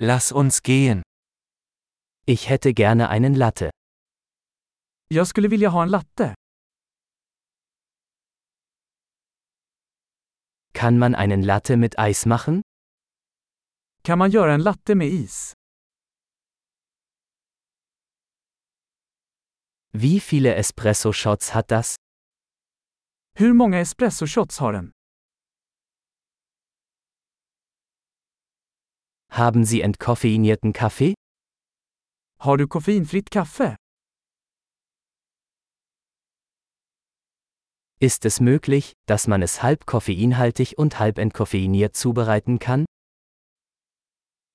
Lass uns gehen. Ich hätte gerne einen Latte. Jag skulle vilja ha en latte. Kann man einen Latte mit Eis machen? Kan man göra en latte med is? Wie viele Espresso-Shots hat das? Hur många espresso shots har den? Haben Sie entkoffeinierten Kaffee? Har du koffeinfritt kaffe? Ist es möglich, dass man es halb koffeinhaltig und halb entkoffeiniert zubereiten kann?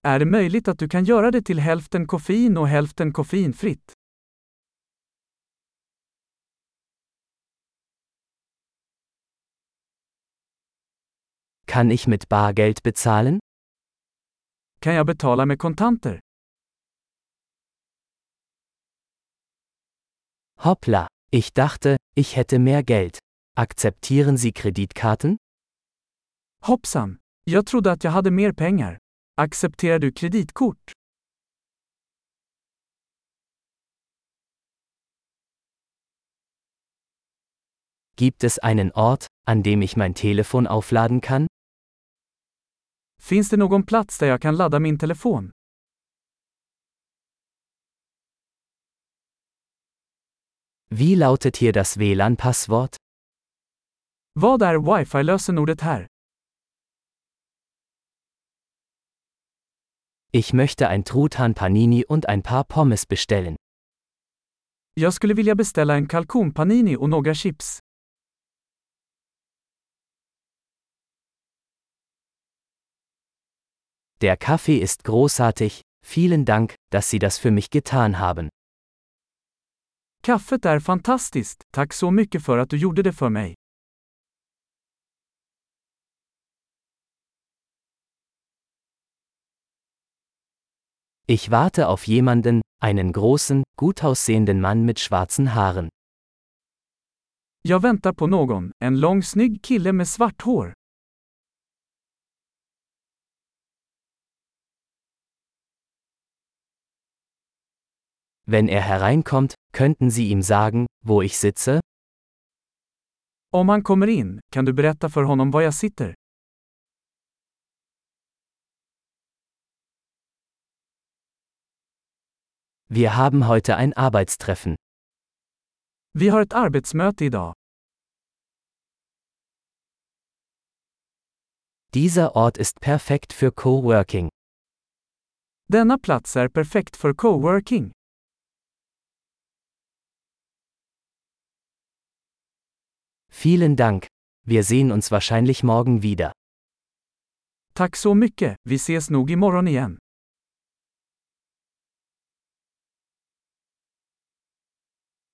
Är det möjligt att du kan göra det till hälften koffein och hälften koffeinfritt? Kann ich mit Bargeld bezahlen? Kan jag betala med kontanter? Hoppla, ich dachte, ich hätte mehr Geld. Akzeptieren Sie Kreditkarten? Hoppsan! Jag trodde att jag hade mer pengar. Accepterar du kreditkort? Gibt es einen Ort, an dem ich mein Telefon aufladen kann? Finns det någon plats där jag kan ladda min telefon? Wie lautet hier das WLAN-Passwort? Vad är wifi-lösenordet här? Ich möchte ein Truthahn Panini und ein paar Pommes bestellen. Jag skulle vilja beställa en kalkonpanini och några chips. Der Kaffee ist großartig, vielen Dank, dass Sie das für mich getan haben. Kaffet är fantastiskt, tack så mycket för att du gjorde det för mig. Ich warte auf jemanden, einen großen, gut aussehenden Mann mit schwarzen Haaren. Jag väntar på någon, en lång snygg kille med svart hår. Wenn er hereinkommt, könnten Sie ihm sagen, wo ich sitze? Om han kommer in, kan du berätta för honom var jag sitter? Wir haben heute ein Arbeitstreffen. Vi har ett arbetsmöte idag. Dieser Ort ist perfekt für Coworking. Denna plats är perfekt för coworking. Vielen Dank. Wir sehen uns wahrscheinlich morgen wieder. Tack så mycket, vi ses nog imorgon igen.